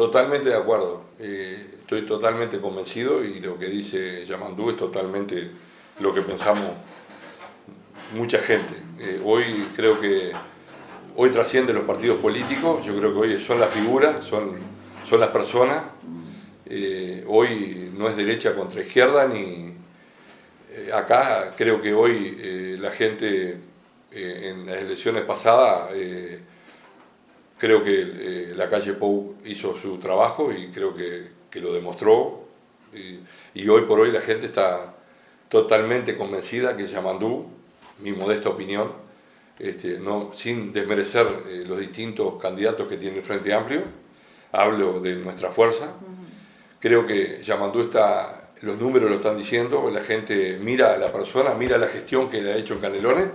Totalmente de acuerdo. Eh, estoy totalmente convencido y lo que dice Yamandú es totalmente lo que pensamos mucha gente. Eh, hoy creo que hoy trasciende los partidos políticos, yo creo que hoy son las figuras, son, son las personas. Eh, hoy no es derecha contra izquierda ni acá creo que hoy la gente en las elecciones pasadas creo que eh, la calle Pou hizo su trabajo y creo que, lo demostró. Y, hoy por hoy la gente está totalmente convencida que Yamandú, mi modesta opinión, este, no, sin desmerecer eh, los distintos candidatos que tiene el Frente Amplio, hablo de nuestra fuerza. Creo que Yamandú está, los números lo están diciendo, la gente mira a la persona, mira la gestión que le ha hecho Canelones